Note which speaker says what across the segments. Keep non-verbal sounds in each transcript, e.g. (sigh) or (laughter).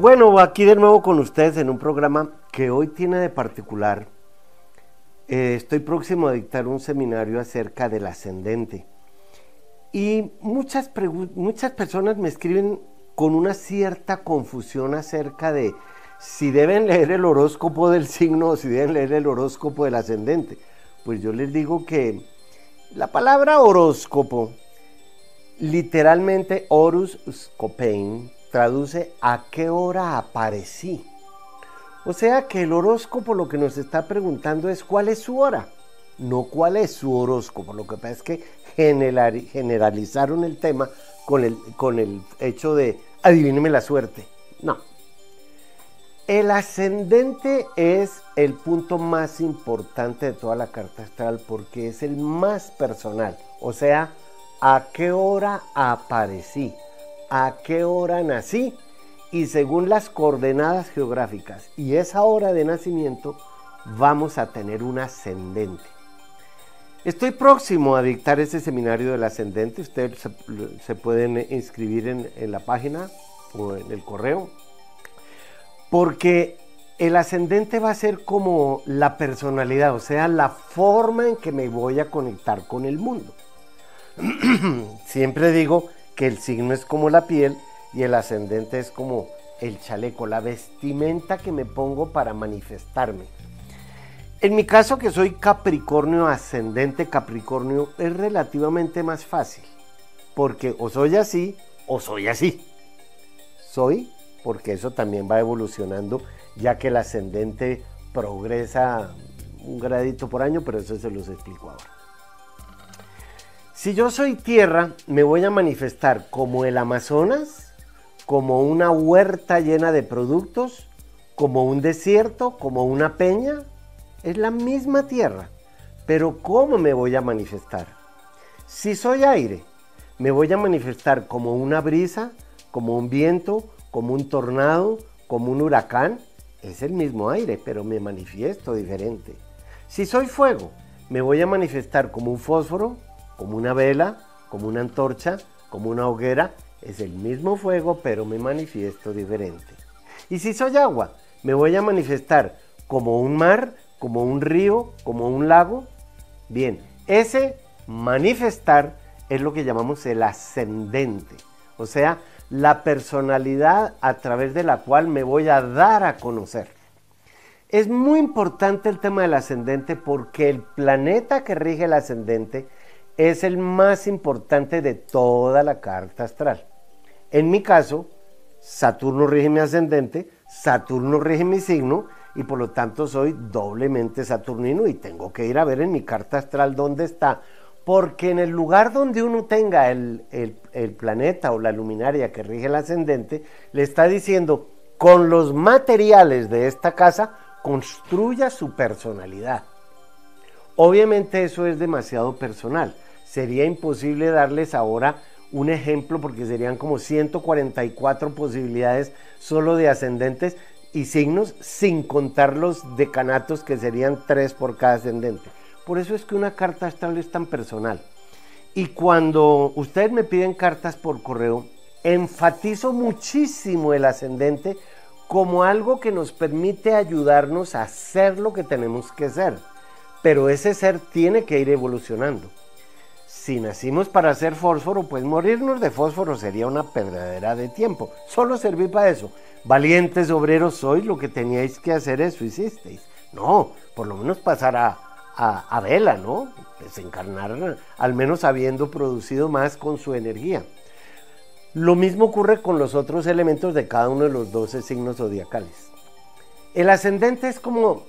Speaker 1: Bueno, aquí de nuevo con ustedes en un programa que hoy tiene de particular. eh, estoy próximo a dictar un seminario acerca del ascendente. Y muchas, muchas personas me escriben con una cierta confusión acerca de si deben leer el horóscopo del signo o si deben leer el horóscopo del ascendente. Pues yo les digo que la palabra horóscopo, literalmente horus scopein, traduce a qué hora aparecí. O sea que el horóscopo lo que nos está preguntando es cuál es su hora, no cuál es su horóscopo. Lo que pasa es que generali- generalizaron el tema con el, con el hecho de adivíneme la suerte. No. El ascendente es el punto más importante de toda la carta astral porque es el más personal. O sea, a qué hora aparecí, a qué hora nací y según las coordenadas geográficas y esa hora de nacimiento vamos a tener un ascendente. Estoy próximo a dictar ese seminario del ascendente. Ustedes se, pueden inscribir en la página o en el correo. Porque el ascendente va a ser como la personalidad, o sea, la forma en que me voy a conectar con el mundo. (clears throat) Siempre digo que el signo es como la piel y el ascendente es como el chaleco, la vestimenta que me pongo para manifestarme. En mi caso, que soy Capricornio, ascendente Capricornio, es relativamente más fácil. Porque o soy así o soy así. Soy porque eso también va evolucionando, ya que el ascendente progresa un gradito por año, pero eso se los explico ahora. Si yo soy tierra, me voy a manifestar como el Amazonas, como una huerta llena de productos, como un desierto, como una peña. Es la misma tierra, pero ¿cómo me voy a manifestar? Si soy aire, me voy a manifestar como una brisa, como un viento, como un tornado, como un huracán. Es el mismo aire, pero me manifiesto diferente. Si soy fuego, me voy a manifestar como un fósforo, como una vela, como una antorcha, como una hoguera. Es el mismo fuego, pero me manifiesto diferente. Y si soy agua, me voy a manifestar como un mar, como un río, como un lago. Bien, ese manifestar es lo que llamamos el ascendente. O sea, la personalidad a través de la cual me voy a dar a conocer. Es muy importante el tema del ascendente porque el planeta que rige el ascendente es el más importante de toda la carta astral. En mi caso, Saturno rige mi ascendente, Saturno rige mi signo y por lo tanto soy doblemente saturnino y tengo que ir a ver en mi carta astral dónde está. Porque en el lugar donde uno tenga el, el, planeta o la luminaria que rige el ascendente, le está diciendo, con los materiales de esta casa, construya su personalidad. Obviamente eso es demasiado personal. Sería imposible darles ahora un ejemplo porque serían como 144 posibilidades solo de ascendentes y signos sin contar los decanatos que serían tres por cada ascendente. Por eso es que una carta astral es tan personal. Y cuando ustedes me piden cartas por correo, enfatizo muchísimo el ascendente como algo que nos permite ayudarnos a ser lo que tenemos que ser. Pero ese ser tiene que ir evolucionando. Si nacimos para ser fósforo, pues morirnos de fósforo sería una perdedera de tiempo. Solo serví para eso. Valientes obreros sois, lo que teníais que hacer eso hicisteis. No, por lo menos pasar a, a, a vela, ¿no? Desencarnar, al menos habiendo producido más con su energía. Lo mismo ocurre con los otros elementos de cada uno de los 12 signos zodiacales. El ascendente es como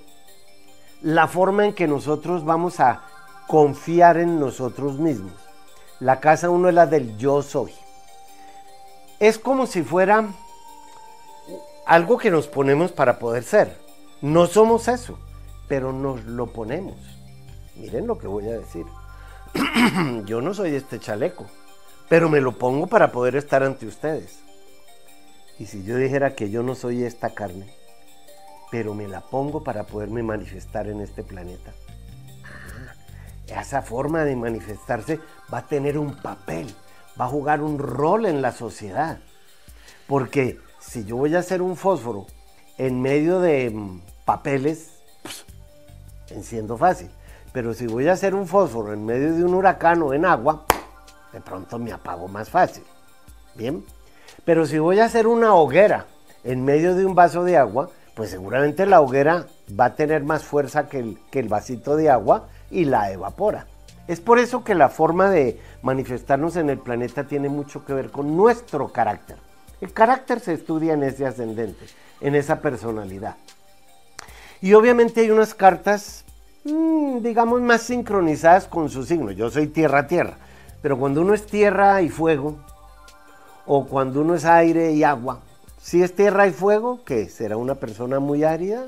Speaker 1: la forma en que nosotros vamos a confiar en nosotros mismos. La casa uno es la del yo soy. Es como si fuera algo que nos ponemos para poder ser. No somos eso, pero nos lo ponemos. Miren lo que voy a decir. (clears throat) yo no soy este chaleco, pero me lo pongo para poder estar ante ustedes. Y si yo dijera que yo no soy esta carne, pero me la pongo para poderme manifestar en este planeta. Esa forma de manifestarse va a tener un papel, va a jugar un rol en la sociedad. Porque si yo voy a hacer un fósforo en medio de mm, papeles, pues, enciendo fácil. Pero si voy a hacer un fósforo en medio de un huracán o en agua, de pronto me apago más fácil. Bien. Pero si voy a hacer una hoguera en medio de un vaso de agua, pues seguramente la hoguera va a tener más fuerza que el, que el vasito de agua y la evapora. Es por eso que la forma de manifestarnos en el planeta tiene mucho que ver con nuestro carácter. El carácter se estudia en ese ascendente, en esa personalidad. Y obviamente hay unas cartas, mm, digamos, más sincronizadas con su signo. Yo soy tierra-tierra, pero cuando uno es tierra y fuego, o cuando uno es aire y agua, si es tierra y fuego, ¿qué? ¿Será una persona muy árida?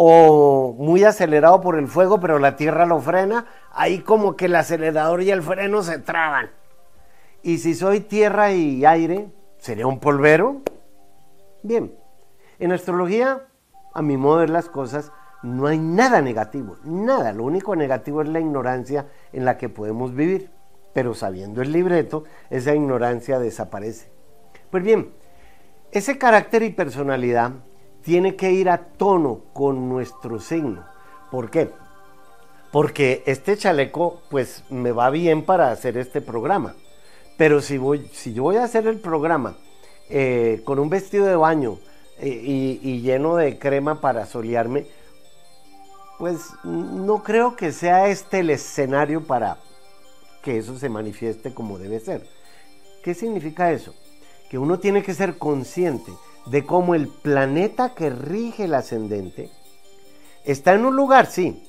Speaker 1: ¿O muy acelerado por el fuego, pero la tierra lo frena? Ahí como que el acelerador y el freno se traban. Y si soy tierra y aire, ¿sería un polvero? Bien, en astrología, a mi modo de ver las cosas, no hay nada negativo, nada. Lo único negativo es la ignorancia en la que podemos vivir pero sabiendo el libreto, esa ignorancia desaparece. Pues bien, ese carácter y personalidad tiene que ir a tono con nuestro signo. ¿Por qué? Porque este chaleco, pues me va bien para hacer este programa. Pero si, voy, si yo voy a hacer el programa eh, con un vestido de baño eh, y, y lleno de crema para solearme, pues no creo que sea este el escenario para, que eso se manifieste como debe ser. ¿Qué significa eso? Que uno tiene que ser consciente de cómo el planeta que rige el ascendente está en un lugar, sí,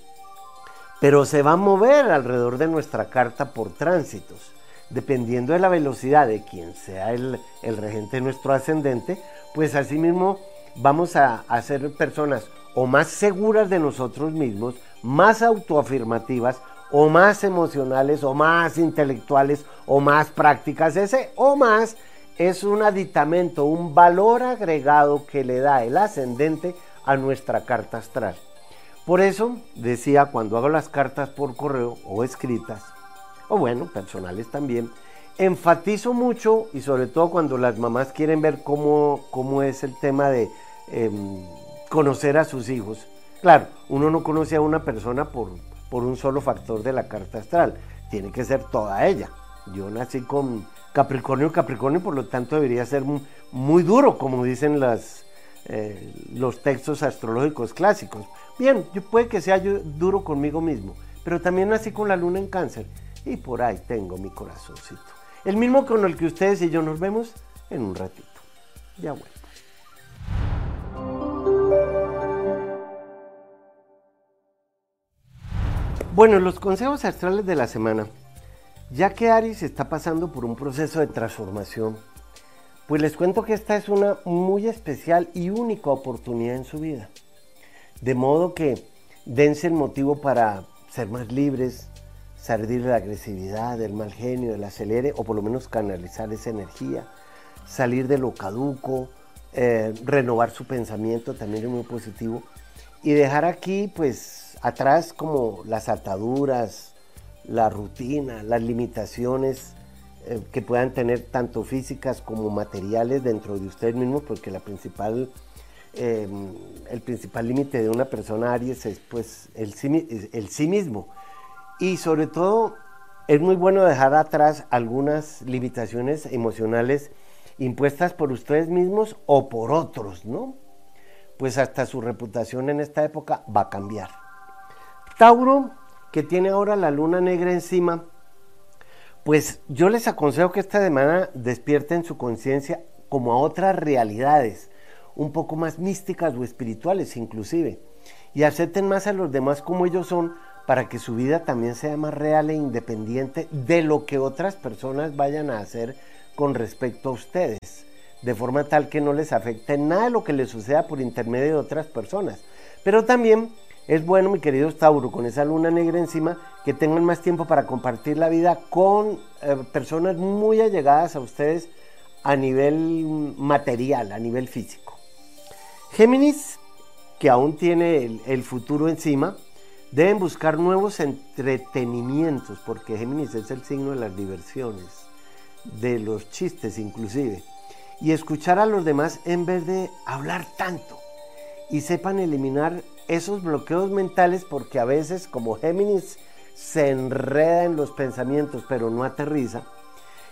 Speaker 1: pero se va a mover alrededor de nuestra carta por tránsitos. Dependiendo de la velocidad de quien sea el, el regente de nuestro ascendente, pues asimismo vamos a, a ser personas o más seguras de nosotros mismos, más autoafirmativas o más emocionales o más intelectuales o más prácticas. Ese o más es un aditamento, un valor agregado que le da el ascendente a nuestra carta astral. Por eso decía cuando hago las cartas por correo o escritas, o bueno, personales también, enfatizo mucho y sobre todo cuando las mamás quieren ver cómo, cómo es el tema de em, conocer a sus hijos. Claro, uno no conoce a una persona por, por un solo factor de la carta astral, tiene que ser toda ella. Yo nací con Capricornio, Capricornio, por lo tanto debería ser muy, duro, como dicen eh, los textos astrológicos clásicos. Bien, yo puede que sea yo duro conmigo mismo, pero también nací con la luna en cáncer y por ahí tengo mi corazoncito. El mismo con el que ustedes y yo nos vemos en un ratito. Ya bueno. Bueno, los consejos astrales de la semana. Ya que Aries está pasando por un proceso de transformación, pues les cuento que esta es una muy especial y única oportunidad en su vida. De modo que dense el motivo para ser más libres, salir de la agresividad, del mal genio, del acelere, o por lo menos canalizar esa energía, salir de lo caduco, eh, renovar su pensamiento, también es muy positivo, y dejar aquí pues atrás como las ataduras, la rutina, las limitaciones eh, que puedan tener tanto físicas como materiales dentro de ustedes mismos, porque la principal, em, el principal límite de una persona Aries es pues el sí, el sí mismo. Y sobre todo es muy bueno dejar atrás algunas limitaciones emocionales impuestas por ustedes mismos o por otros, ¿no? Pues hasta su reputación en esta época va a cambiar. Tauro, que tiene ahora la luna negra encima, pues yo les aconsejo que esta semana despierten su conciencia como a otras realidades, un poco más místicas o espirituales inclusive, y acepten más a los demás como ellos son para que su vida también sea más real e independiente de lo que otras personas vayan a hacer con respecto a ustedes, de forma tal que no les afecte nada de lo que les suceda por intermedio de otras personas, pero también es bueno, mi querido Tauro, con esa luna negra encima, que tengan más tiempo para compartir la vida con eh, personas muy allegadas a ustedes a nivel material, a nivel físico. Géminis, que aún tiene el, futuro encima, deben buscar nuevos entretenimientos, porque Géminis es el signo de las diversiones, de los chistes inclusive. y escuchar a los demás en vez de hablar tanto. Y sepan eliminar esos bloqueos mentales porque a veces como Géminis se enreda en los pensamientos pero no aterriza.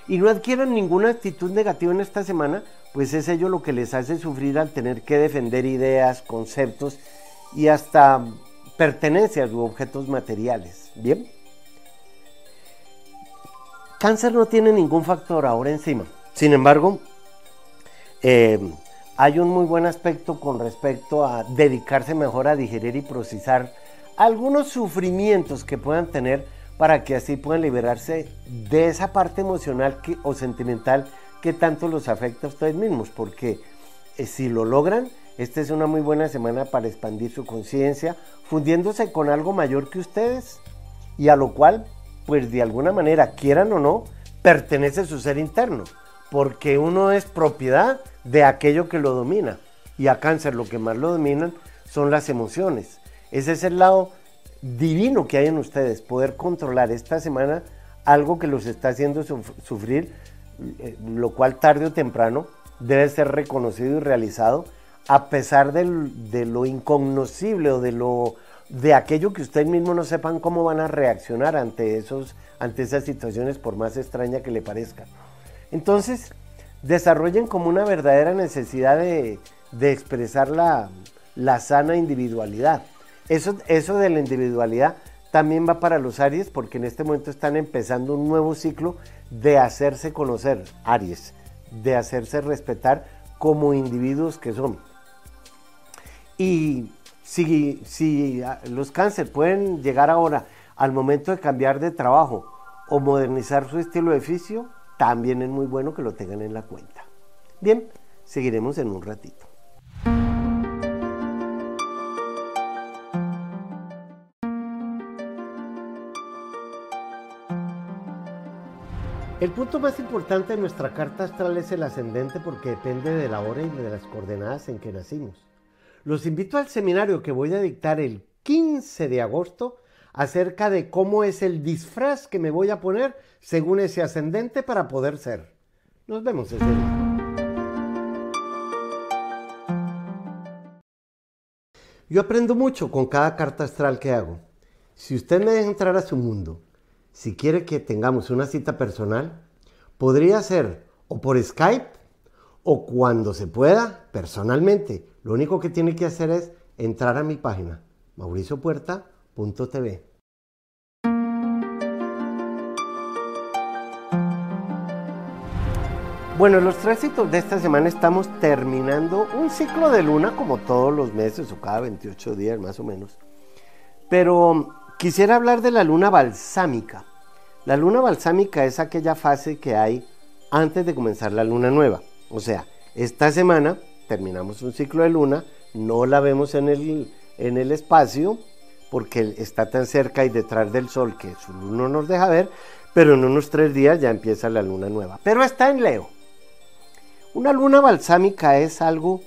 Speaker 1: Y no adquieran ninguna actitud negativa en esta semana, pues es ello lo que les hace sufrir al tener que defender ideas, conceptos y hasta pertenencias u objetos materiales. Bien. Cáncer no tiene ningún factor ahora encima. Sin embargo, eh, hay un muy buen aspecto con respecto a dedicarse mejor a digerir y procesar algunos sufrimientos que puedan tener para que así puedan liberarse de esa parte emocional o sentimental que tanto los afecta a ustedes mismos, porque eh, si lo logran, esta es una muy buena semana para expandir su conciencia, fundiéndose con algo mayor que ustedes y a lo cual, pues de alguna manera, quieran o no, pertenece su ser interno, porque uno es propiedad de aquello que lo domina. Y a cáncer lo que más lo dominan son las emociones. Ese es el lado divino que hay en ustedes, poder controlar esta semana algo que los está haciendo sufrir, eh, lo cual tarde o temprano debe ser reconocido y realizado, a pesar de lo incognoscible o de lo de aquello que ustedes mismos no sepan cómo van a reaccionar ante esos ante esas situaciones por más extraña que le parezca. Entonces, desarrollen como una verdadera necesidad de, expresar la, sana individualidad. Eso, de la individualidad también va para los Aries porque en este momento están empezando un nuevo ciclo de hacerse conocer, Aries, de hacerse respetar como individuos que son. Y si, si ah, los cáncer pueden llegar ahora al momento de cambiar de trabajo o modernizar su estilo de oficio, también es muy bueno que lo tengan en la cuenta. Bien, seguiremos en un ratito. El punto más importante de nuestra carta astral es el ascendente porque depende de la hora y de las coordenadas en que nacimos. Los invito al seminario que voy a dictar el 15 de agosto acerca de cómo es el disfraz que me voy a poner según ese ascendente para poder ser. Nos vemos ese día. Yo aprendo mucho con cada carta astral que hago. Si usted me deja entrar a su mundo, si quiere que tengamos una cita personal, podría ser o por Skype o cuando se pueda, personalmente. Lo único que tiene que hacer es entrar a mi página, mauriciopuerta.tv. Bueno, los tránsitos de esta semana estamos terminando un ciclo de luna como todos los meses o cada 28 días más o menos. Pero quisiera hablar de la luna balsámica. La luna balsámica es aquella fase que hay antes de comenzar la luna nueva. O sea, esta semana terminamos un ciclo de luna, no la vemos en el, en el espacio porque está tan cerca y detrás del sol que su luna no nos deja ver, pero en unos tres días ya empieza la luna nueva. Pero está en Leo. Una luna balsámica es algo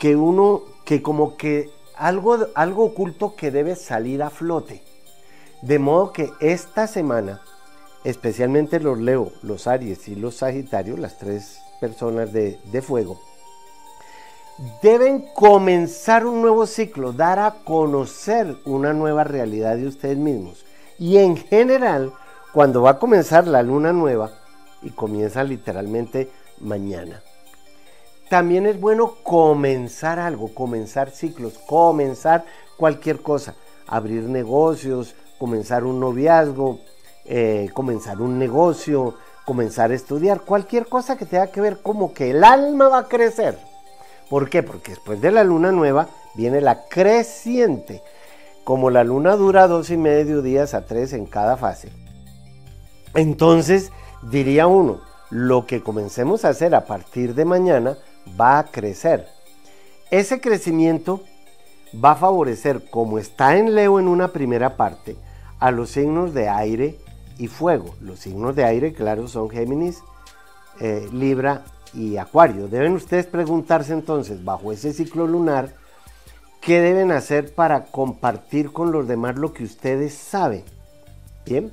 Speaker 1: que uno, que como que algo, algo oculto que debe salir a flote. De modo que esta semana, especialmente los Leo, los Aries y los Sagitarios, las tres personas de, de fuego, deben comenzar un nuevo ciclo, dar a conocer una nueva realidad de ustedes mismos. Y en general, cuando va a comenzar la luna nueva, y comienza literalmente mañana. También es bueno comenzar algo, comenzar ciclos, comenzar cualquier cosa, abrir negocios, comenzar un noviazgo, eh, comenzar un negocio, comenzar a estudiar, cualquier cosa que tenga que ver como que el alma va a crecer. ¿Por qué? Porque después de la luna nueva viene la creciente. Como la luna dura dos y medio días a tres en cada fase. Entonces, diría uno, lo que comencemos a hacer a partir de mañana va a crecer. Ese crecimiento va a favorecer, como está en Leo en una primera parte, a los signos de aire y fuego. Los signos de aire, claro, son Géminis, eh, Libra y Acuario. Deben ustedes preguntarse entonces, bajo ese ciclo lunar, ¿qué deben hacer para compartir con los demás lo que ustedes saben? Bien,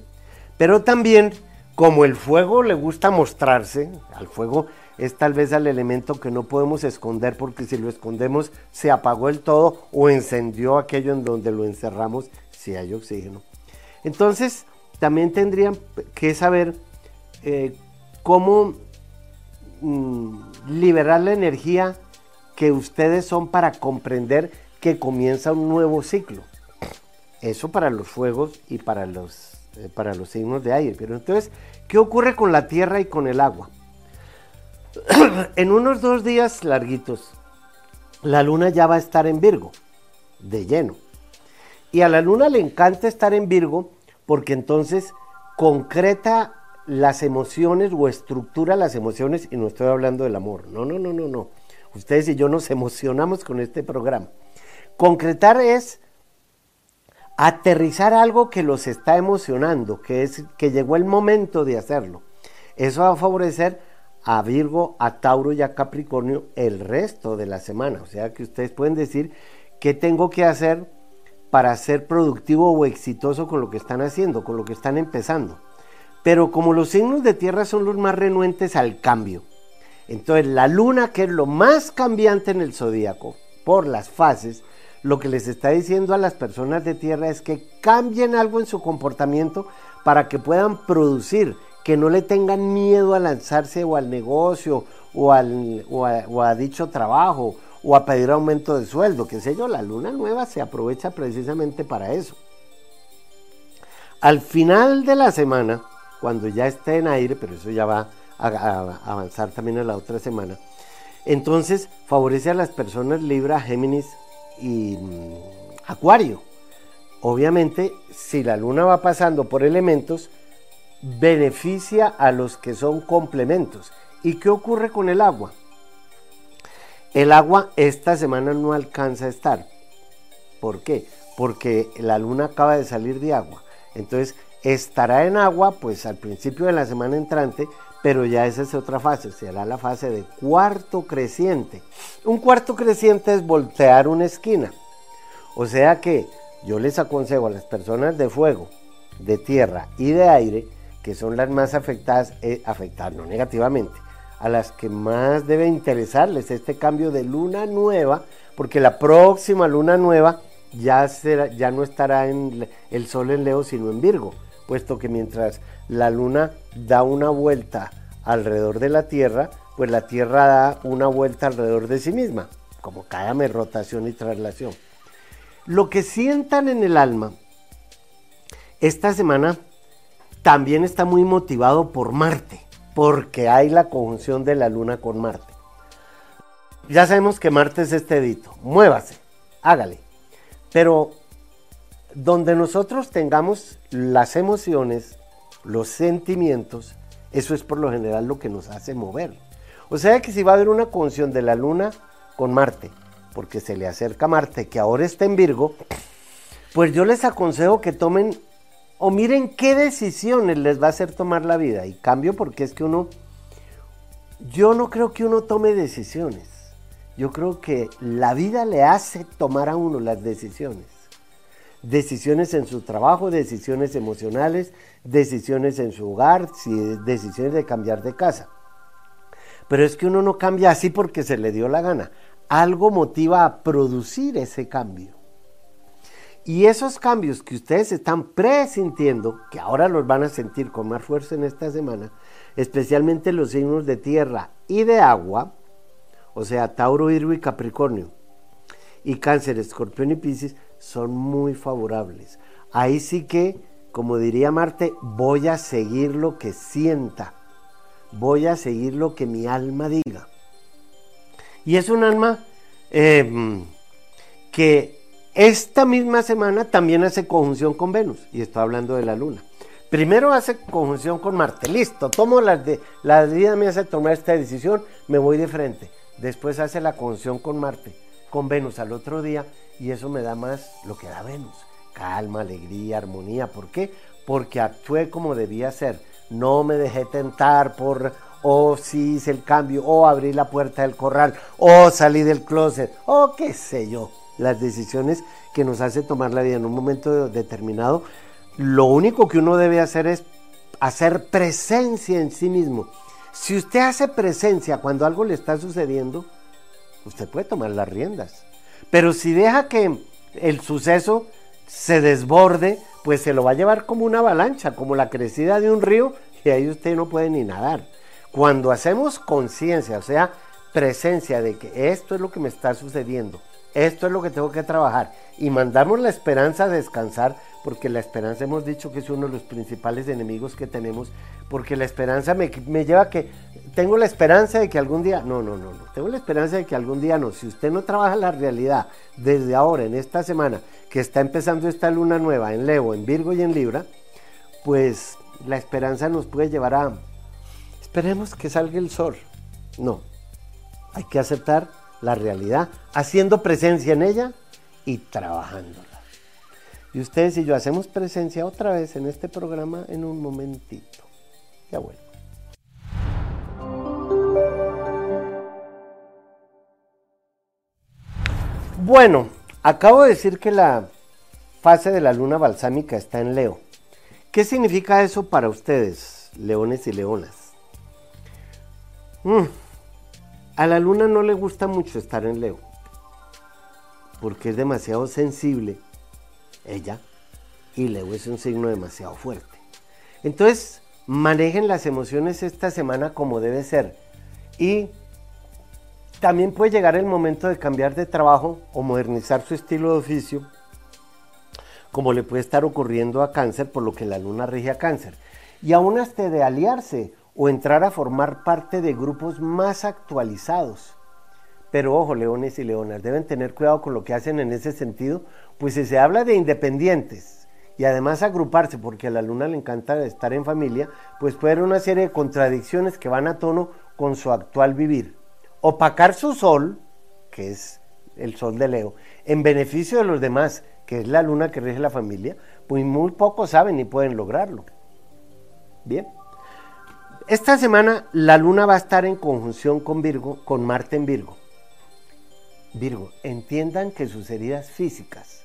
Speaker 1: pero también como el fuego le gusta mostrarse, al fuego, es tal vez al elemento que no podemos esconder porque si lo escondemos se apagó el todo o encendió aquello en donde lo encerramos si hay oxígeno. Entonces, también tendrían que saber eh, cómo mm, liberar la energía que ustedes son para comprender que comienza un nuevo ciclo. Eso para los fuegos y para los, eh, para los signos de aire. Pero entonces, ¿qué ocurre con la tierra y con el agua? (clears throat) en unos dos días larguitos, la luna ya va a estar en Virgo, de lleno. Y a la luna le encanta estar en Virgo porque entonces concreta las emociones o estructura las emociones, y no estoy hablando del amor, no, no, no, no, no. Ustedes y yo nos (laughs) emocionamos con este programa. Concretar es aterrizar algo que los está emocionando, que es que llegó el momento de hacerlo. Eso va a favorecer a Virgo, a Tauro y a Capricornio el resto de la semana. O sea que ustedes pueden decir qué tengo que hacer para ser productivo o exitoso con lo que están haciendo, con lo que están empezando. Pero como los signos de tierra son los más renuentes al cambio, entonces la luna, que es lo más cambiante en el zodíaco, por las fases, lo que les está diciendo a las personas de tierra es que cambien algo en su comportamiento para que puedan producir, que no le tengan miedo a lanzarse o al negocio o, al, o, a, dicho trabajo o a pedir aumento de sueldo, qué sé yo, la luna nueva se aprovecha precisamente para eso. Al final de la semana, cuando ya esté en aire, pero eso ya va a, avanzar también en la otra semana, entonces favorece a las personas Libra, Géminis y Acuario. Obviamente, si la luna va pasando por elementos, beneficia a los que son complementos. ¿Y qué ocurre con el agua? El agua esta semana no alcanza a estar. ¿Por qué? Porque la luna acaba de salir de agua. Entonces estará en agua pues al principio de la semana entrante, pero ya esa es otra fase, será la fase de cuarto creciente. Un cuarto creciente es voltear una esquina. O sea que yo les aconsejo a las personas de fuego, de tierra y de aire que son las más afectadas, eh, afectadas no negativamente, a las que más debe interesarles este cambio de luna nueva, porque la próxima luna nueva ya, será, ya no estará en el sol en Leo, sino en Virgo, puesto que mientras la luna da una vuelta alrededor de la Tierra, pues la Tierra da una vuelta alrededor de sí misma, como cállame rotación y traslación. Lo que sientan en el alma esta semana también está muy motivado por Marte, porque hay la conjunción de la Luna con Marte. Ya sabemos que Marte es este edito, muévase, hágale. Pero donde nosotros tengamos las emociones, los sentimientos, eso es por lo general lo que nos hace mover. O sea que si va a haber una conjunción de la Luna con Marte, porque se le acerca Marte, que ahora está en Virgo, pues yo les aconsejo que tomen o miren qué decisiones les va a hacer tomar la vida. Y cambio porque es que uno, yo no creo que uno tome decisiones. Yo creo que la vida le hace tomar a uno las decisiones. Decisiones en su trabajo, decisiones emocionales, decisiones en su hogar, decisiones de cambiar de casa. Pero es que uno no cambia así porque se le dio la gana. Algo motiva a producir ese cambio. Y esos cambios que ustedes están presintiendo, que ahora los van a sentir con más fuerza en esta semana, especialmente los signos de tierra y de agua, o sea, Tauro, Virgo y Capricornio, y Cáncer, Escorpión y Piscis, son muy favorables. Ahí sí que, como diría Marte, voy a seguir lo que sienta, voy a seguir lo que mi alma diga. Y es un alma eh, que esta misma semana también hace conjunción con Venus, y estoy hablando de la Luna. Primero hace conjunción con Marte, listo, tomo la, de, la vida me hace tomar esta decisión, me voy de frente. Después hace la conjunción con Marte, con Venus al otro día, y eso me da más lo que da Venus, calma, alegría, armonía. ¿Por qué? Porque actué como debía ser. No me dejé tentar por, o si hice el cambio, o abrí la puerta del corral, o salí del closet, o qué sé yo las decisiones que nos hace tomar la vida en un momento determinado, lo único que uno debe hacer es hacer presencia en sí mismo. Si usted hace presencia cuando algo le está sucediendo, usted puede tomar las riendas. Pero si deja que el suceso se desborde, pues se lo va a llevar como una avalancha, como la crecida de un río, y ahí usted no puede ni nadar. Cuando hacemos conciencia, o sea, presencia de que esto es lo que me está sucediendo, esto es lo que tengo que trabajar, y mandamos la esperanza a descansar, porque la esperanza hemos dicho que es uno de los principales enemigos que tenemos, porque la esperanza me, lleva a que tengo la esperanza de que algún día, no, no, no, no, tengo la esperanza de que algún día no, si usted no trabaja la realidad desde ahora, en esta semana, que está empezando esta luna nueva en Leo, en Virgo y en Libra, pues la esperanza nos puede llevar a, esperemos que salga el sol, no, hay que aceptar la realidad, haciendo presencia en ella y trabajándola. Y ustedes y yo hacemos presencia otra vez en este programa en un momentito. Ya vuelvo. Bueno, acabo de decir que la fase de la luna balsámica está en Leo. ¿Qué significa eso para ustedes, leones y leonas? Mm, a la luna no le gusta mucho estar en Leo, porque es demasiado sensible ella, y Leo es un signo demasiado fuerte. Entonces, manejen las emociones esta semana como debe ser. Y también puede llegar el momento de cambiar de trabajo o modernizar su estilo de oficio, como le puede estar ocurriendo a cáncer, por lo que la luna rige a cáncer. Y aún hasta de aliarse o entrar a formar parte de grupos más actualizados. Pero ojo, leones y leonas, deben tener cuidado con lo que hacen en ese sentido, pues si se habla de independientes y además agruparse, porque a la luna le encanta estar en familia, pues puede haber una serie de contradicciones que van a tono con su actual vivir. Opacar su sol, que es el sol de Leo, en beneficio de los demás, que es la luna que rige la familia, pues muy pocos saben y pueden lograrlo. Bien. Esta semana la luna va a estar en conjunción con Virgo, con Marte en Virgo. Virgo, entiendan que sus heridas físicas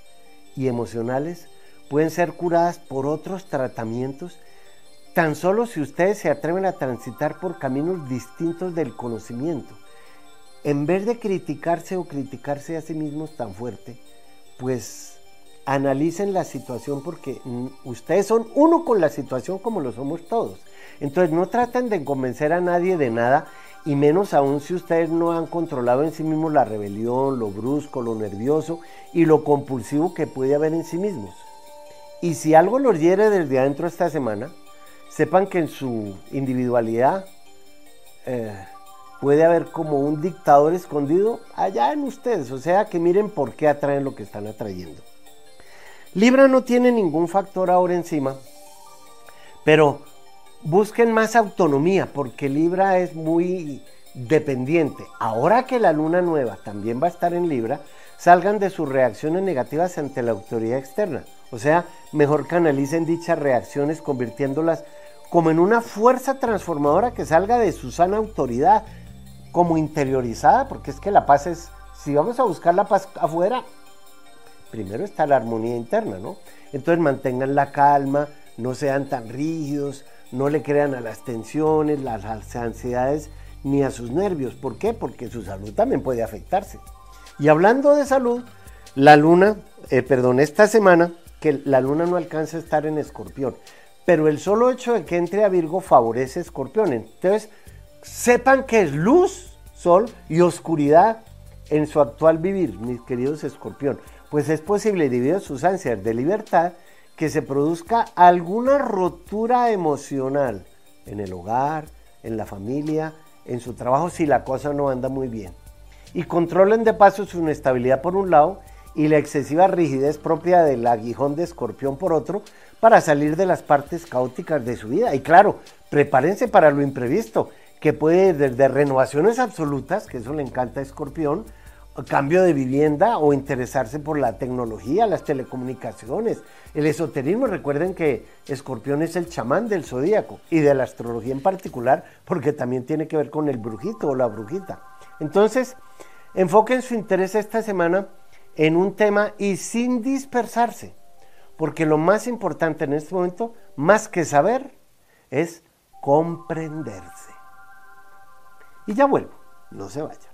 Speaker 1: y emocionales pueden ser curadas por otros tratamientos tan solo si ustedes se atreven a transitar por caminos distintos del conocimiento. En vez de criticarse o criticarse a sí mismos tan fuerte, pues analicen la situación porque ustedes son uno con la situación como lo somos todos. Entonces no traten de convencer a nadie de nada y menos aún si ustedes no han controlado en sí mismos la rebelión, lo brusco, lo nervioso y lo compulsivo que puede haber en sí mismos. Y si algo los hiere desde adentro esta semana, sepan que en su individualidad eh, puede haber como un dictador escondido allá en ustedes, o sea que miren por qué atraen lo que están atrayendo. Libra no tiene ningún factor ahora encima, pero busquen más autonomía, porque Libra es muy dependiente. Ahora que la luna nueva también va a estar en Libra, salgan de sus reacciones negativas ante la autoridad externa. O sea, mejor canalicen dichas reacciones convirtiéndolas como en una fuerza transformadora que salga de su sana autoridad, como interiorizada, porque es que la paz es, si vamos a buscar la paz afuera, primero está la armonía interna, ¿no? Entonces mantengan la calma, no sean tan rígidos, no le crean a las tensiones, las ansiedades ni a sus nervios. ¿Por qué? Porque su salud también puede afectarse. Y hablando de salud, la luna, eh, perdón, esta semana, que la luna no alcanza a estar en escorpión, pero el solo hecho de que entre a Virgo favorece a escorpión. Entonces, sepan que es luz, sol y oscuridad en su actual vivir, mis queridos escorpión. Pues es posible, debido a sus ansias de libertad, que se produzca alguna rotura emocional en el hogar, en la familia, en su trabajo si la cosa no anda muy bien. Y controlen de paso su inestabilidad por un lado y la excesiva rigidez propia del aguijón de escorpión por otro para salir de las partes caóticas de su vida. Y claro, prepárense para lo imprevisto, que puede desde renovaciones absolutas, que eso le encanta a escorpión, cambio de vivienda o interesarse por la tecnología, las telecomunicaciones, el esoterismo. Recuerden que Escorpión es el chamán del zodíaco y de la astrología en particular, porque también tiene que ver con el brujito o la brujita. Entonces, enfoquen su interés esta semana en un tema y sin dispersarse, porque lo más importante en este momento, más que saber, es comprenderse. Y ya vuelvo, no se vaya.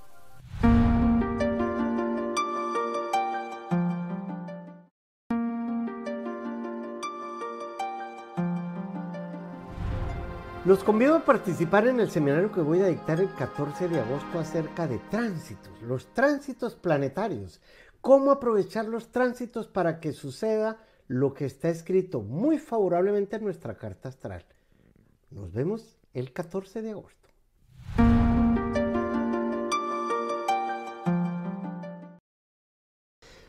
Speaker 1: Los convido a participar en el seminario que voy a dictar el 14 de agosto acerca de tránsitos, los tránsitos planetarios, cómo aprovechar los tránsitos para que suceda lo que está escrito muy favorablemente en nuestra carta astral. Nos vemos el 14 de agosto.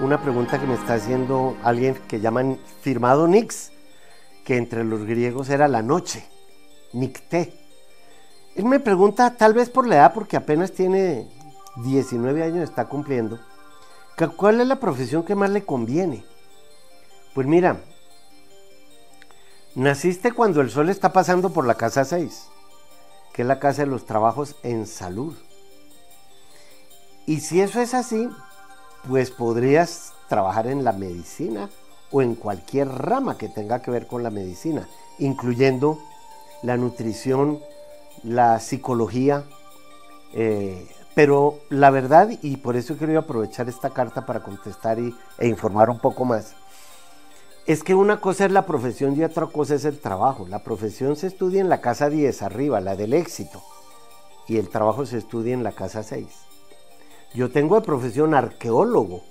Speaker 1: una pregunta que me está haciendo alguien que llaman firmado Nix, que entre los griegos era la noche, Nicté. Él me pregunta, tal vez por la edad, porque apenas tiene 19 años, está cumpliendo, ¿cuál es la profesión que más le conviene? Pues mira, naciste cuando el sol está pasando por la casa 6, que es la casa de los trabajos en salud. Y si eso es así, pues podrías trabajar en la medicina o en cualquier rama que tenga que ver con la medicina, incluyendo la nutrición, la psicología. Eh, pero la verdad, y por eso quiero aprovechar esta carta para contestar y, e informar un poco más, es que una cosa es la profesión y otra cosa es el trabajo. La profesión se estudia en la casa 10 arriba, la del éxito, y el trabajo se estudia en la casa 6. Yo tengo de profesión arqueólogo,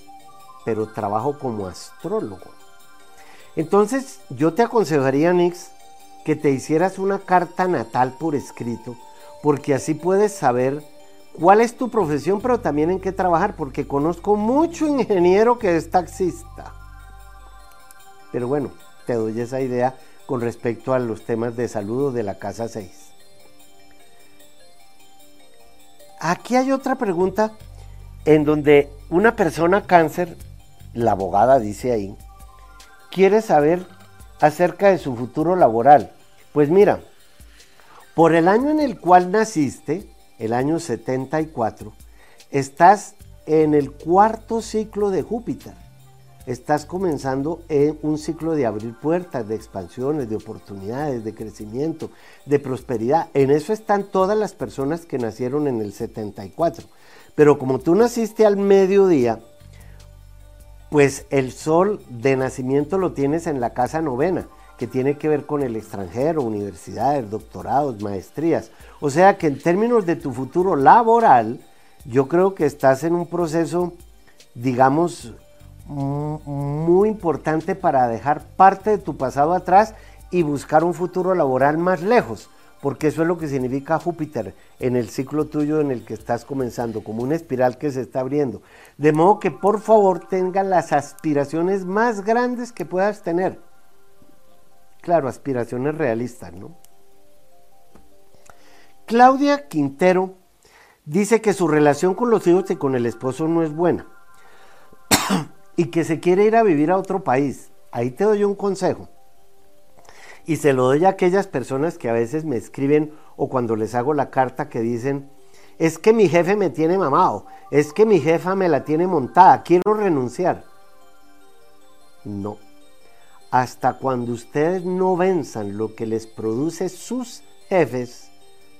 Speaker 1: pero trabajo como astrólogo. Entonces, yo te aconsejaría, Nix, que te hicieras una carta natal por escrito, porque así puedes saber cuál es tu profesión, pero también en qué trabajar, porque conozco mucho ingeniero que es taxista. Pero bueno, te doy esa idea con respecto a los temas de salud de la casa 6. Aquí hay otra pregunta en donde una persona cáncer, la abogada dice ahí, quiere saber acerca de su futuro laboral. Pues mira, por el año en el cual naciste, el año 74, estás en el cuarto ciclo de Júpiter. Estás comenzando en un ciclo de abrir puertas, de expansiones, de oportunidades, de crecimiento, de prosperidad. En eso están todas las personas que nacieron en el 74. Pero como tú naciste al mediodía, pues el sol de nacimiento lo tienes en la casa novena, que tiene que ver con el extranjero, universidades, doctorados, maestrías. O sea que en términos de tu futuro laboral, yo creo que estás en un proceso, digamos, muy importante para dejar parte de tu pasado atrás y buscar un futuro laboral más lejos porque eso es lo que significa Júpiter en el ciclo tuyo en el que estás comenzando, como una espiral que se está abriendo. De modo que por favor tenga las aspiraciones más grandes que puedas tener. Claro, aspiraciones realistas, ¿no? Claudia Quintero dice que su relación con los hijos y con el esposo no es buena (coughs) y que se quiere ir a vivir a otro país. Ahí te doy un consejo y se lo doy a aquellas personas que a veces me escriben o cuando les hago la carta que dicen, es que mi jefe me tiene mamado, es que mi jefa me la tiene montada, quiero renunciar. No. Hasta cuando ustedes no venzan lo que les produce sus jefes,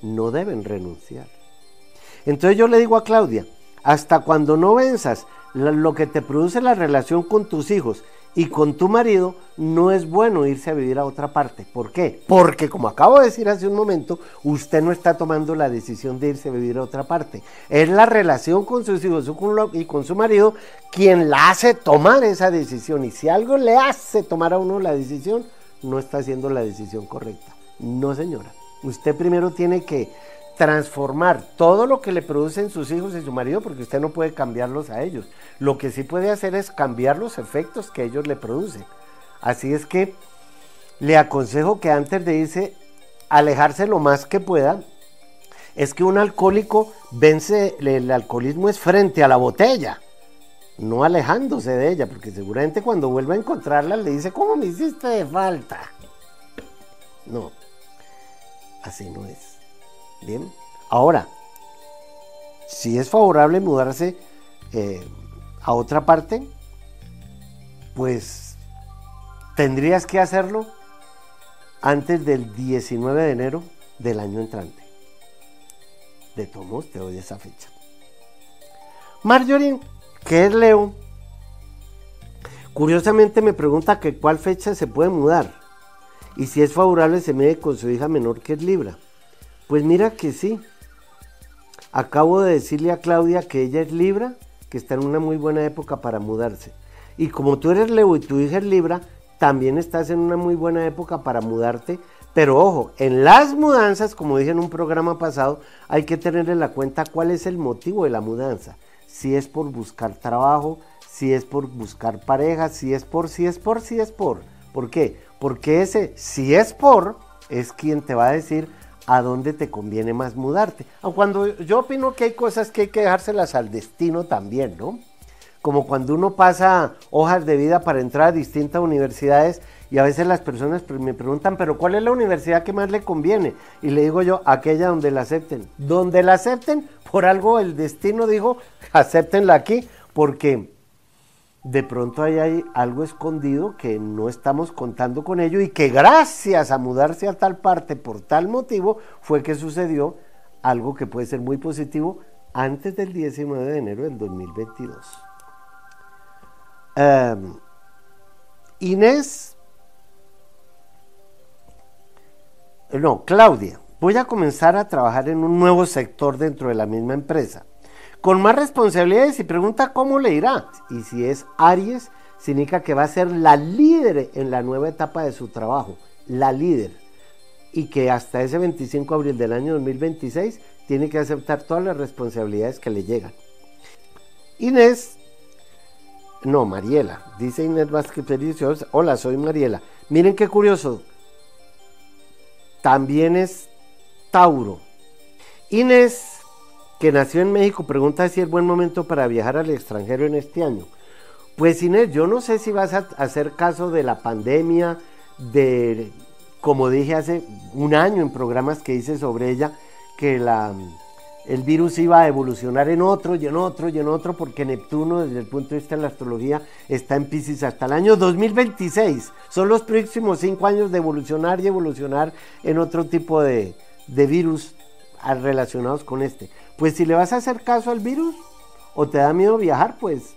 Speaker 1: no deben renunciar. Entonces yo le digo a Claudia, hasta cuando no venzas lo que te produce la relación con tus hijos y con tu marido, no es bueno irse a vivir a otra parte. ¿Por qué? Porque como acabo de decir hace un momento, usted no está tomando la decisión de irse a vivir a otra parte. Es la relación con sus hijos y con su marido quien la hace tomar esa decisión. Y si algo le hace tomar a uno la decisión, no está haciendo la decisión correcta. No, señora. Usted primero tiene que transformar todo lo que le producen sus hijos y su marido, porque usted no puede cambiarlos a ellos. Lo que sí puede hacer es cambiar los efectos que ellos le producen. Así es que le aconsejo que antes de irse, alejarse lo más que pueda. Es que un alcohólico vence, el alcoholismo es frente a la botella, no alejándose de ella, porque seguramente cuando vuelva a encontrarla le dice, ¿cómo me hiciste de falta? No, así no es. Bien, ahora, si es favorable mudarse eh, a otra parte, pues tendrías que hacerlo antes del 19 de enero del año entrante. De todos te doy esa fecha. Marjorie, que es Leo, curiosamente me pregunta que cuál fecha se puede mudar y si es favorable se mide con su hija menor que es Libra. Pues mira que sí. Acabo de decirle a Claudia que ella es Libra, que está en una muy buena época para mudarse. Y como tú eres Leo y tu hija es Libra, también estás en una muy buena época para mudarte. Pero ojo, en las mudanzas, como dije en un programa pasado, hay que tener en la cuenta cuál es el motivo de la mudanza. Si es por buscar trabajo, si es por buscar pareja, si es por, si es por, si es por. ¿Por qué? Porque ese si es por es quien te va a decir a dónde te conviene más mudarte. Cuando yo opino que hay cosas que hay que dejárselas al destino también, ¿no? Como cuando uno pasa hojas de vida para entrar a distintas universidades y a veces las personas me preguntan, pero ¿cuál es la universidad que más le conviene? Y le digo yo, aquella donde la acepten. Donde la acepten, por algo el destino dijo, acéptenla aquí, porque de pronto ahí hay algo escondido que no estamos contando con ello y que gracias a mudarse a tal parte por tal motivo fue que sucedió algo que puede ser muy positivo antes del 19 de enero del 2022. Em, Inés, no, Claudia, voy a comenzar a trabajar en un nuevo sector dentro de la misma empresa con más responsabilidades y pregunta cómo le irá. Y si es Aries, significa que va a ser la líder en la nueva etapa de su trabajo, la líder. Y que hasta ese 25 de abril del año 2026 tiene que aceptar todas las responsabilidades que le llegan. Inés, no, Mariela, dice Inés Vázquez Felicio, hola, soy Mariela. Miren qué curioso, también es Tauro. Inés que nació en México, pregunta si es buen momento para viajar al extranjero en este año. Pues Inés, yo no sé si vas a hacer caso de la pandemia, de, como dije hace un año en programas que hice sobre ella, que la, el virus iba a evolucionar en otro y en otro y en otro, porque Neptuno desde el punto de vista de la astrología está en Pisces hasta el año 2026. Son los próximos cinco años de evolucionar y evolucionar en otro tipo de, de virus relacionados con este. Pues si le vas a hacer caso al virus o te da miedo viajar, pues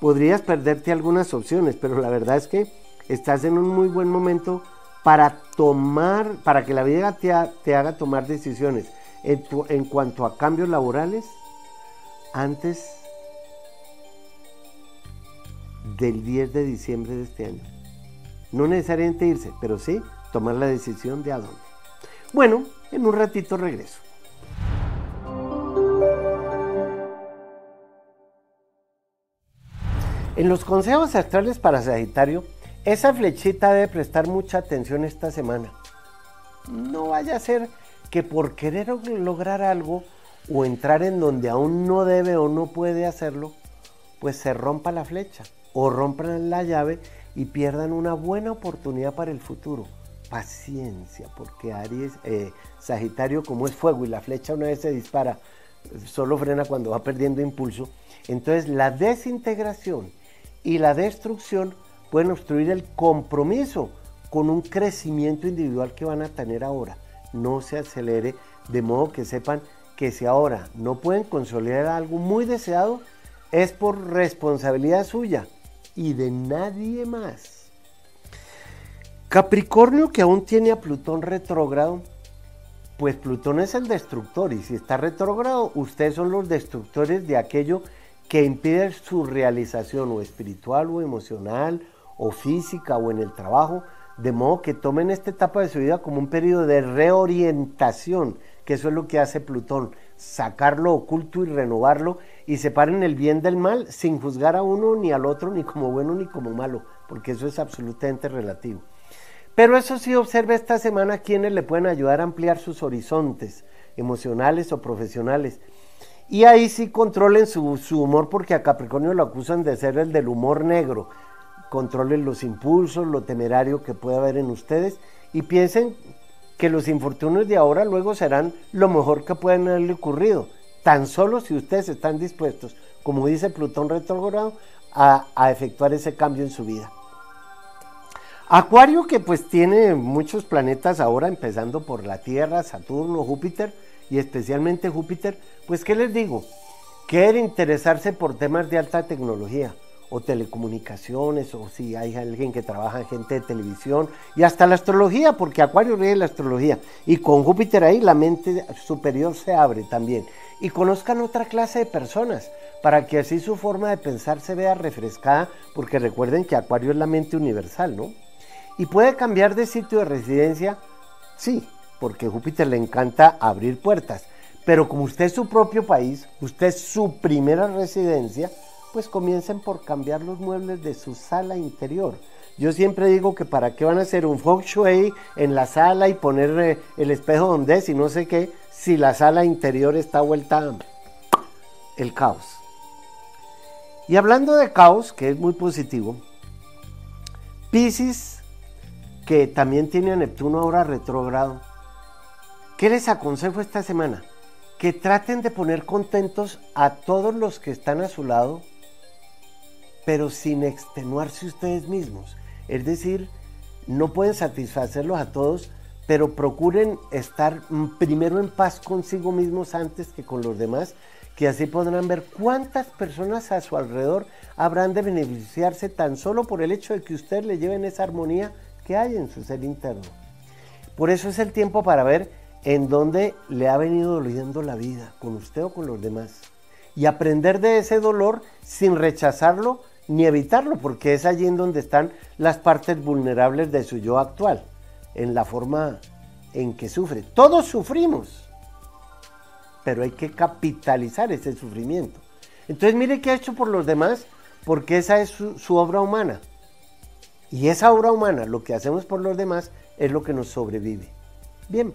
Speaker 1: podrías perderte algunas opciones, pero la verdad es que estás en un muy buen momento para tomar, para que la vida te, haga tomar decisiones en, en cuanto a cambios laborales antes del 10 de diciembre de este año. No necesariamente irse, pero sí tomar la decisión de a dónde. Bueno, en un ratito regreso. En los consejos astrales para Sagitario, esa flechita debe prestar mucha atención esta semana. No vaya a ser que por querer lograr algo o entrar en donde aún no debe o no puede hacerlo, pues se rompa la flecha o rompan la llave y pierdan una buena oportunidad para el futuro. Paciencia, porque Aries, eh, Sagitario como es fuego y la flecha una vez se dispara, solo frena cuando va perdiendo impulso. Entonces la desintegración y la destrucción pueden obstruir el compromiso con un crecimiento individual que van a tener ahora. No se acelere, de modo que sepan que si ahora no pueden consolidar algo muy deseado, es por responsabilidad suya y de nadie más. Capricornio que aún tiene a Plutón retrógrado, pues Plutón es el destructor y si está retrógrado, ustedes son los destructores de aquello que impide su realización o espiritual o emocional o física o en el trabajo, de modo que tomen esta etapa de su vida como un periodo de reorientación, que eso es lo que hace Plutón, sacar lo oculto y renovarlo y separen el bien del mal sin juzgar a uno ni al otro ni como bueno ni como malo, porque eso es absolutamente relativo. Pero eso sí, observe esta semana quienes le pueden ayudar a ampliar sus horizontes emocionales o profesionales Y ahí sí controlen su, su, humor porque a Capricornio lo acusan de ser el del humor negro. Controlen los impulsos, lo temerario que puede haber en ustedes y piensen que los infortunios de ahora luego serán lo mejor que pueden haberle ocurrido. Tan solo si ustedes están dispuestos, como dice Plutón retrógrado, a, a efectuar ese cambio en su vida. Acuario que pues tiene muchos planetas ahora, empezando por la Tierra, Saturno, Júpiter y especialmente Júpiter, pues ¿qué les digo? Quiere interesarse por temas de alta tecnología o telecomunicaciones o si hay alguien que trabaja en gente de televisión y hasta la astrología, porque Acuario rige la astrología y con Júpiter ahí la mente superior se abre también y conozcan otra clase de personas para que así su forma de pensar se vea refrescada, porque recuerden que Acuario es la mente universal, ¿no? ¿Y puede cambiar de sitio de residencia? Sí, porque Júpiter le encanta abrir puertas. Pero como usted es su propio país, usted es su primera residencia, pues comiencen por cambiar los muebles de su sala interior. Yo siempre digo que para qué van a hacer un feng shui en la sala y poner eh, el espejo donde es y no sé qué, si la sala interior está vuelta el caos. Y hablando de caos, que es muy positivo, Pisces que también tiene a Neptuno ahora retrógrado. ¿Qué les aconsejo esta semana? Que traten de poner contentos a todos los que están a su lado, pero sin extenuarse ustedes mismos. Es decir, no pueden satisfacerlos a todos, pero procuren estar primero en paz consigo mismos antes que con los demás, que así podrán ver cuántas personas a su alrededor habrán de beneficiarse tan solo por el hecho de que ustedes le lleven esa armonía hay en su ser interno. Por eso es el tiempo para ver en dónde le ha venido doliendo la vida, con usted o con los demás. Y aprender de ese dolor sin rechazarlo ni evitarlo, porque es allí en donde están las partes vulnerables de su yo actual, en la forma en que sufre. Todos sufrimos, pero hay que capitalizar ese sufrimiento. Entonces mire qué ha hecho por los demás, porque esa es su obra humana. Y esa obra humana, lo que hacemos por los demás, es lo que nos sobrevive. Bien,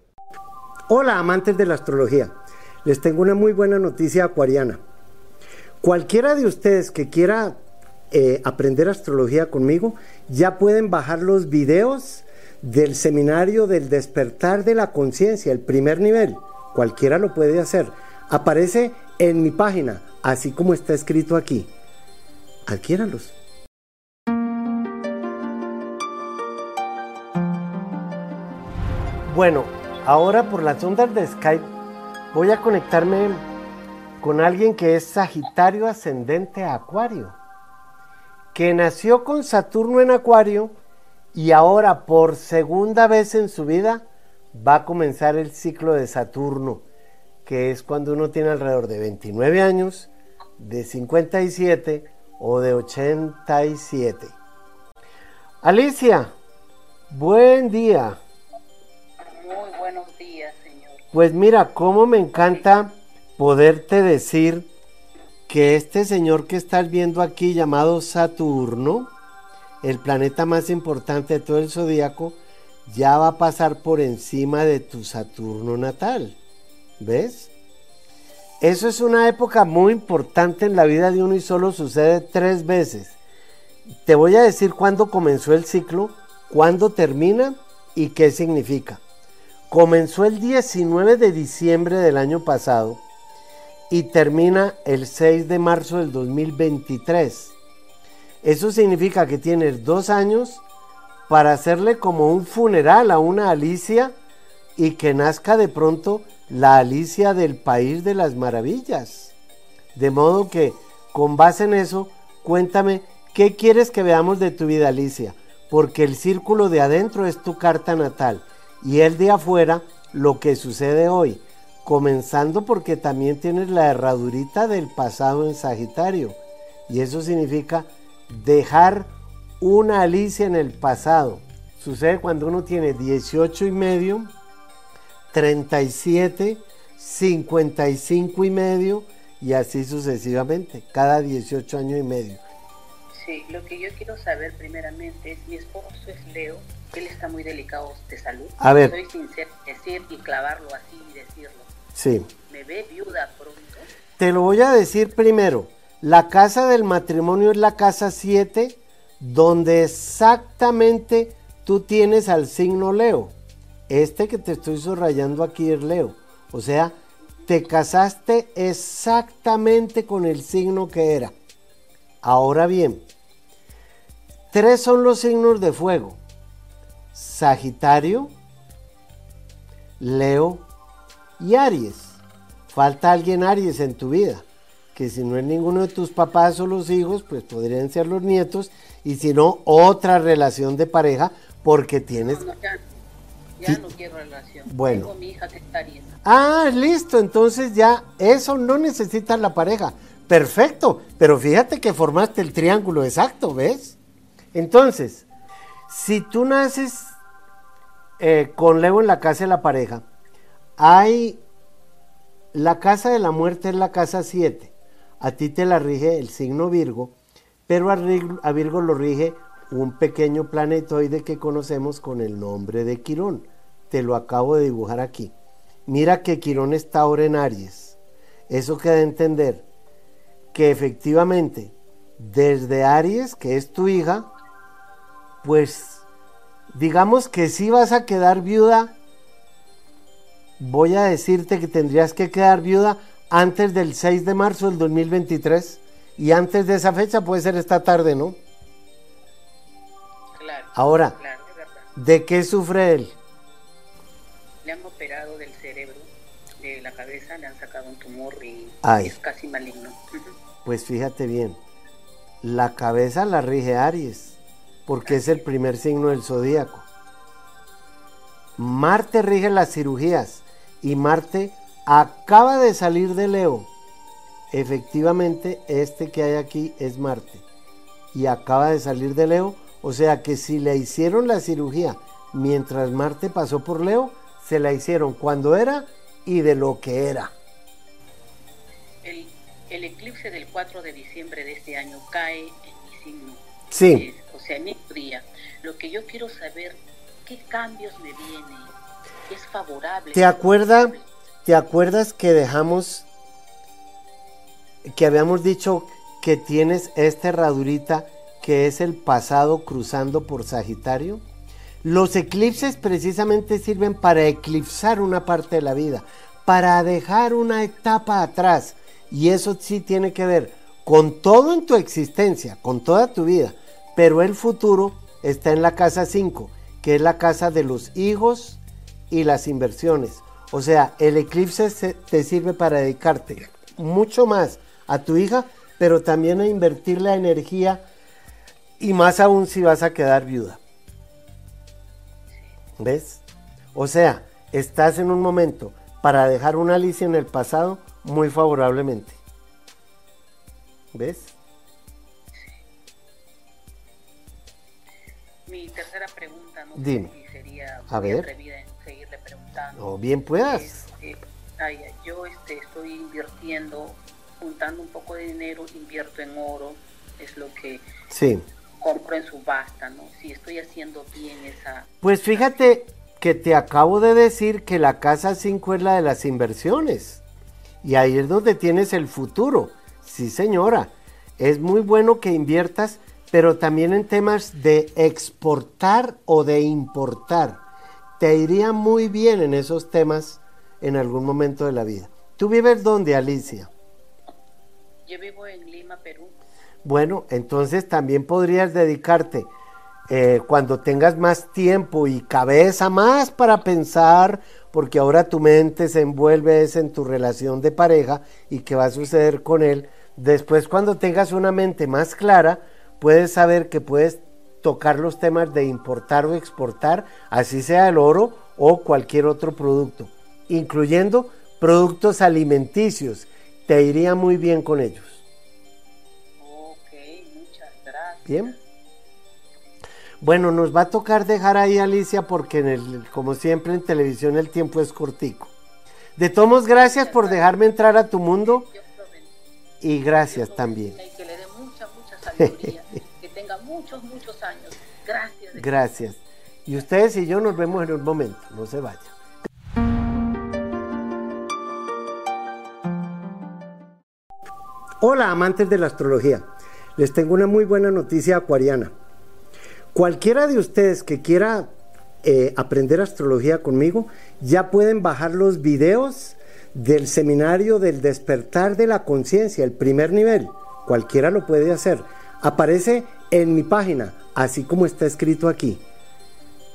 Speaker 1: Hola amantes de la astrología, les tengo una muy buena noticia acuariana. Cualquiera de ustedes que quiera eh, aprender astrología conmigo, ya pueden bajar los videos del seminario del despertar de la conciencia, el primer nivel. Cualquiera lo puede hacer. Aparece en mi página, así como está escrito aquí. Adquiéralos. Bueno, ahora por las ondas de Skype voy a conectarme con alguien que es Sagitario ascendente a Acuario, que nació con Saturno en Acuario y ahora por segunda vez en su vida va a comenzar el ciclo de Saturno, que es cuando uno tiene alrededor de 29 años, de 57 o de 87. Alicia, buen día. Pues mira, cómo me encanta poderte decir que este señor que estás viendo aquí llamado Saturno, el planeta más importante de todo el zodíaco, ya va a pasar por encima de tu Saturno natal. ¿Ves? Eso es una época muy importante en la vida de uno y solo sucede tres veces. Te voy a decir cuándo comenzó el ciclo, cuándo termina y qué significa comenzó el 19 de diciembre del año pasado y termina el 6 de marzo del 2023. Eso significa que tienes dos años para hacerle como un funeral a una Alicia y que nazca de pronto la Alicia del País de las Maravillas. De modo que, con base en eso, cuéntame qué quieres que veamos de tu vida, Alicia, porque el círculo de adentro es tu carta natal y el de afuera lo que sucede hoy. comenzando porque también tienes la herradurita del pasado en Sagitario. Y eso significa dejar una Alicia en el pasado. Sucede cuando uno tiene 18 y medio, 37, 55 y medio y así sucesivamente, cada 18 años y medio.
Speaker 2: Sí, lo que yo quiero saber primeramente es, mi esposo es Leo, él está muy delicado de salud.
Speaker 1: A ver.
Speaker 2: Soy sincero, decir y clavarlo así y decirlo.
Speaker 1: Sí.
Speaker 2: ¿Me ve viuda pronto?
Speaker 1: Te lo voy a decir primero. La casa del matrimonio es la casa 7, donde exactamente tú tienes al signo Leo. Este que te estoy subrayando aquí es Leo. O sea, te casaste exactamente con el signo que era. Ahora bien, tres son los signos de fuego. Sagitario, Leo y Aries. Falta alguien Aries en tu vida, que si no es ninguno de tus papás o los hijos, pues podrían ser los nietos, y si no, otra relación de pareja, porque tienes...
Speaker 2: ya, no quiero relación.
Speaker 1: Bueno.
Speaker 2: Tengo mi hija que está Aries.
Speaker 1: Ah, listo, entonces ya eso no necesita la pareja. Perfecto, pero fíjate que formaste el triángulo exacto, ¿ves? Entonces, si tú naces eh, con Leo en la casa de la pareja, hay la casa de la muerte es la casa 7. A ti te la rige el signo Virgo, pero a, Virgo lo rige un pequeño planetoide que conocemos con el nombre de Quirón. Te lo acabo de dibujar aquí. Mira que Quirón está ahora en Aries. Eso queda entender que efectivamente desde Aries, que es tu hija, pues digamos que si vas a quedar viuda, voy a decirte que tendrías que quedar viuda antes del 6 de marzo del 2023 y antes de esa fecha puede ser esta tarde, ¿no?
Speaker 2: Claro.
Speaker 1: Ahora, ¿de qué sufre él?
Speaker 2: Le han operado del cerebro, de la cabeza, le han sacado un tumor y es casi maligno.
Speaker 1: Pues fíjate bien, la cabeza la rige Aries, porque es el primer signo del zodíaco. Marte rige las cirugías y Marte acaba de salir de Leo. Efectivamente, este que hay aquí es Marte y acaba de salir de Leo, o sea que si le hicieron la cirugía mientras Marte pasó por Leo, se la hicieron cuando era y de lo que era.
Speaker 2: El, eclipse del 4 de diciembre de este año cae en mi signo.
Speaker 1: Sí.
Speaker 2: Día. Lo que yo quiero saber, ¿qué cambios me vienen? ¿Es favorable?
Speaker 1: ¿Te, ¿Te acuerdas que dejamos, que habíamos dicho que tienes esta herradurita que es el pasado cruzando por Sagitario? Los eclipses precisamente sirven para eclipsar una parte de la vida, para dejar una etapa atrás. Y eso sí tiene que ver con todo en tu existencia, con toda tu vida. Pero el futuro está en la casa 5, que es la casa de los hijos y las inversiones. O sea, el eclipse te sirve para dedicarte mucho más a tu hija, pero también a invertir la energía y más aún si vas a quedar viuda. ¿Ves? O sea, estás en un momento para dejar una Alicia en el pasado muy favorablemente. ¿Ves?
Speaker 2: Mi tercera pregunta, no
Speaker 1: Dime.
Speaker 2: Sé si sería
Speaker 1: a ver.
Speaker 2: en seguirle preguntando.
Speaker 1: O bien puedas.
Speaker 2: Este, yo este, estoy invirtiendo, juntando un poco de dinero, invierto en oro, es lo que
Speaker 1: sí
Speaker 2: compro en subasta, ¿no? Si estoy haciendo bien esa...
Speaker 1: Pues fíjate que te acabo de decir que la casa 5 es la de las inversiones. Y ahí es donde tienes el futuro. Sí, señora. Es muy bueno que inviertas, pero también en temas de exportar o de importar. Te iría muy bien en esos temas en algún momento de la vida. ¿Tú vives dónde, Alicia?
Speaker 2: Yo vivo en Lima, Perú.
Speaker 1: Bueno, entonces también podrías dedicarte eh, cuando tengas más tiempo y cabeza más para pensar, porque ahora tu mente se envuelve en tu relación de pareja y qué va a suceder con él. Después cuando tengas una mente más clara, puedes saber que puedes tocar los temas de importar o exportar, así sea el oro o cualquier otro producto, incluyendo productos alimenticios. Te iría muy bien con ellos.
Speaker 2: Ok, muchas gracias.
Speaker 1: Bien. Bueno, nos va a tocar dejar ahí Alicia porque en el, como siempre en televisión el tiempo es cortico. De todos gracias por dejarme entrar a tu mundo y gracias también.
Speaker 2: Sabiduría, (laughs) que tenga muchos, muchos años. Gracias.
Speaker 1: Gracias. Y ustedes y yo nos vemos en un momento, no se vayan. Hola amantes de la astrología, les tengo una muy buena noticia acuariana. Cualquiera de ustedes que quiera eh, aprender astrología conmigo, ya pueden bajar los videos del seminario del despertar de la conciencia, el primer nivel. Cualquiera lo puede hacer. Aparece en mi página, así como está escrito aquí.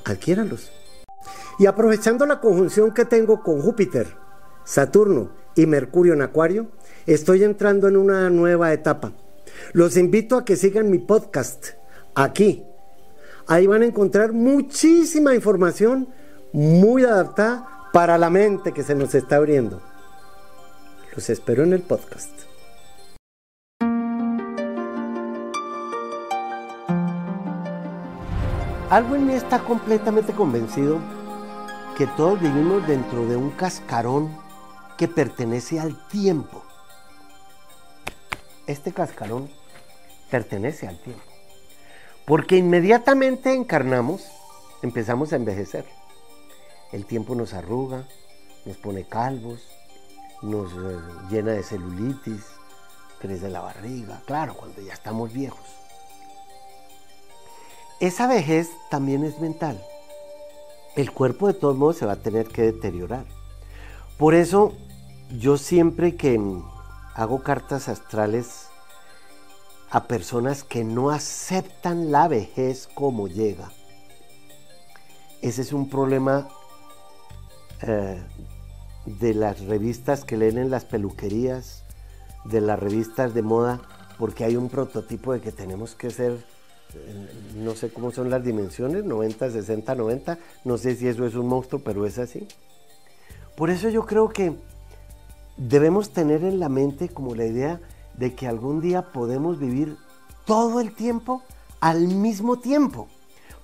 Speaker 1: Adquiéralos. Y aprovechando la conjunción que tengo con Júpiter, Saturno y Mercurio en Acuario, estoy entrando en una nueva etapa. Los invito a que sigan mi podcast aquí Ahí van a encontrar muchísima información muy adaptada para la mente que se nos está abriendo. Los espero en el podcast. Algo en mí está completamente convencido que todos vivimos dentro de un cascarón que pertenece al tiempo. Este cascarón pertenece al tiempo. Porque inmediatamente encarnamos, empezamos a envejecer. El tiempo nos arruga, nos pone calvos, nos eh, llena de celulitis, crece la barriga, claro, cuando ya estamos viejos. Esa vejez también es mental. El cuerpo de todos modos se va a tener que deteriorar. Por eso yo siempre que hago cartas astrales a personas que no aceptan la vejez como llega. Ese es un problema eh, de las revistas que leen en las peluquerías, de las revistas de moda, porque hay un prototipo de que tenemos que ser, no sé cómo son las dimensiones, 90, 60, 90, no sé si eso es un monstruo, pero es así. Por eso yo creo que debemos tener en la mente como la idea de que algún día podemos vivir todo el tiempo al mismo tiempo.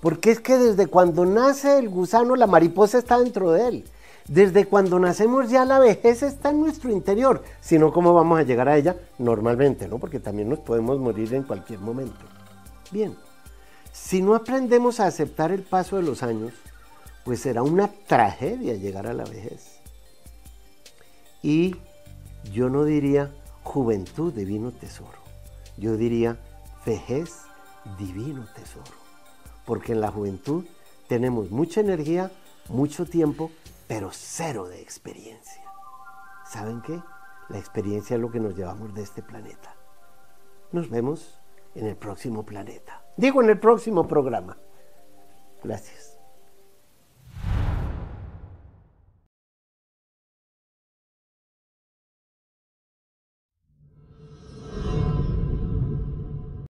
Speaker 1: Porque es que desde cuando nace el gusano, la mariposa está dentro de él. Desde cuando nacemos ya la vejez está en nuestro interior. Si no, ¿cómo vamos a llegar a ella? Normalmente, ¿no? Porque también nos podemos morir en cualquier momento. Bien, si no aprendemos a aceptar el paso de los años, pues será una tragedia llegar a la vejez. Y yo no diría, juventud, divino tesoro. Yo diría vejez, divino tesoro. Porque en la juventud tenemos mucha energía, mucho tiempo, pero cero de experiencia. ¿Saben qué? La experiencia es lo que nos llevamos de este planeta. Nos vemos en el próximo planeta. Digo en el próximo programa. Gracias.